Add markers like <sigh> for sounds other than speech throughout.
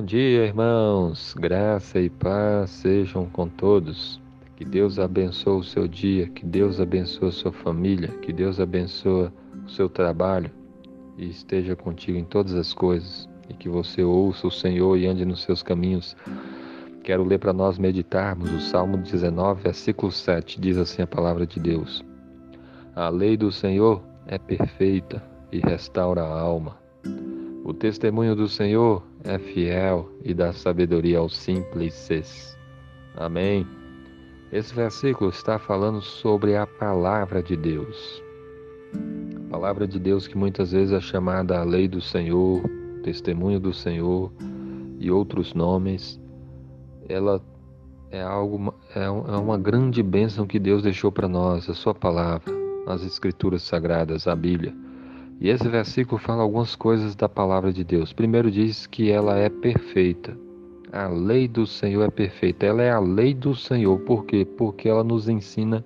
Bom dia, irmãos. Graça e paz sejam com todos. Que Deus abençoe o seu dia, que Deus abençoe a sua família, que Deus abençoe o seu trabalho e esteja contigo em todas as coisas e que você ouça o Senhor e ande nos seus caminhos. Quero ler para nós meditarmos o Salmo 19, versículo 7. Diz assim a palavra de Deus: A lei do Senhor é perfeita e restaura a alma. O testemunho do Senhor é fiel e dá sabedoria aos simples. Amém. Esse versículo está falando sobre a palavra de Deus. A palavra de Deus que muitas vezes é chamada a lei do Senhor, testemunho do Senhor e outros nomes. Ela é algo é, é uma grande bênção que Deus deixou para nós, a sua palavra, as escrituras sagradas, a Bíblia. E esse versículo fala algumas coisas da palavra de Deus. Primeiro diz que ela é perfeita. A lei do Senhor é perfeita. Ela é a lei do Senhor. Por quê? Porque ela nos ensina,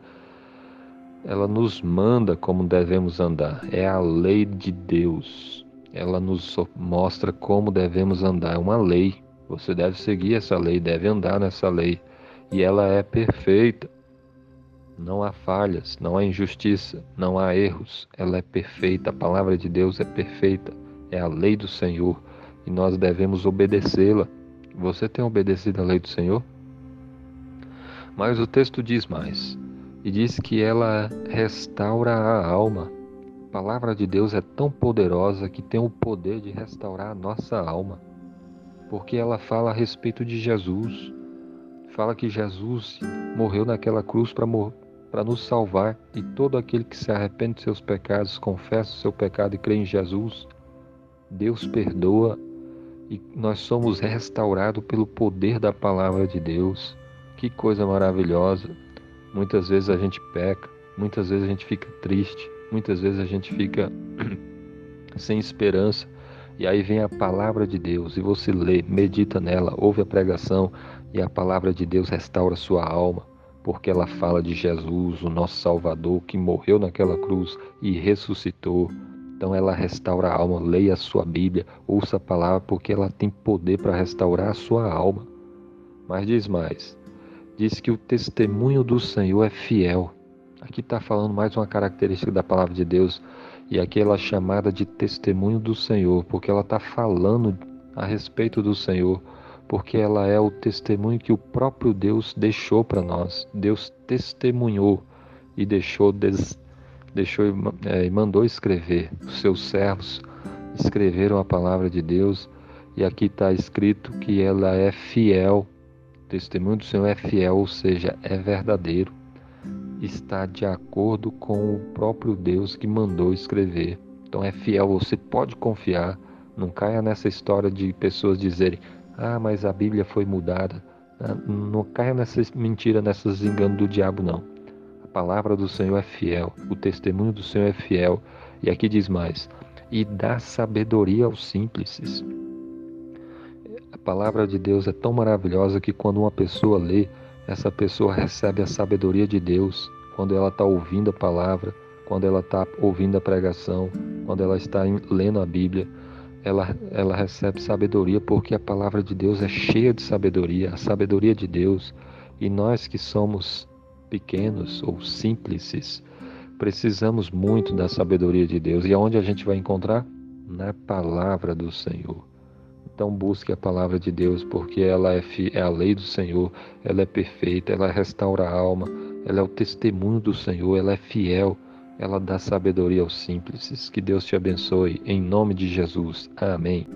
ela nos manda como devemos andar. É a lei de Deus. Ela nos mostra como devemos andar. É uma lei. Você deve seguir essa lei, deve andar nessa lei. E ela é perfeita. Não há falhas, não há injustiça, não há erros. Ela é perfeita, a palavra de Deus é perfeita, é a lei do Senhor e nós devemos obedecê-la. Você tem obedecido a lei do Senhor? Mas o texto diz mais e diz que ela restaura a alma. A palavra de Deus é tão poderosa que tem o poder de restaurar a nossa alma, porque ela fala a respeito de Jesus. Fala que Jesus morreu naquela cruz para para nos salvar, e todo aquele que se arrepende de seus pecados, confessa o seu pecado e crê em Jesus, Deus perdoa e nós somos restaurados pelo poder da palavra de Deus. Que coisa maravilhosa! Muitas vezes a gente peca, muitas vezes a gente fica triste, muitas vezes a gente fica <clears throat> sem esperança. E aí vem a palavra de Deus e você lê, medita nela, ouve a pregação e a palavra de Deus restaura sua alma porque ela fala de Jesus, o nosso Salvador, que morreu naquela cruz e ressuscitou. Então ela restaura a alma. Leia a sua Bíblia, ouça a palavra, porque ela tem poder para restaurar a sua alma. Mas diz mais: diz que o testemunho do Senhor é fiel. Aqui está falando mais uma característica da palavra de Deus, e aqui ela é chamada de testemunho do Senhor, porque ela está falando a respeito do Senhor porque ela é o testemunho que o próprio Deus deixou para nós. Deus testemunhou e deixou, des, deixou é, e mandou escrever. Os seus servos escreveram a palavra de Deus e aqui está escrito que ela é fiel. O testemunho do Senhor é fiel, ou seja, é verdadeiro. Está de acordo com o próprio Deus que mandou escrever. Então é fiel, você pode confiar. Não caia nessa história de pessoas dizerem: ah, mas a Bíblia foi mudada. Ah, não caia nessas mentiras, nessas enganos do diabo, não. A palavra do Senhor é fiel, o testemunho do Senhor é fiel. E aqui diz mais: e dá sabedoria aos simples. A palavra de Deus é tão maravilhosa que quando uma pessoa lê, essa pessoa recebe a sabedoria de Deus. Quando ela está ouvindo a palavra, quando ela está ouvindo a pregação, quando ela está lendo a Bíblia, ela, ela recebe sabedoria porque a palavra de Deus é cheia de sabedoria, a sabedoria de Deus. E nós que somos pequenos ou simples, precisamos muito da sabedoria de Deus. E aonde a gente vai encontrar? Na palavra do Senhor. Então busque a palavra de Deus, porque ela é, é a lei do Senhor, ela é perfeita, ela restaura a alma, ela é o testemunho do Senhor, ela é fiel ela dá sabedoria aos simples. Que Deus te abençoe, em nome de Jesus. Amém.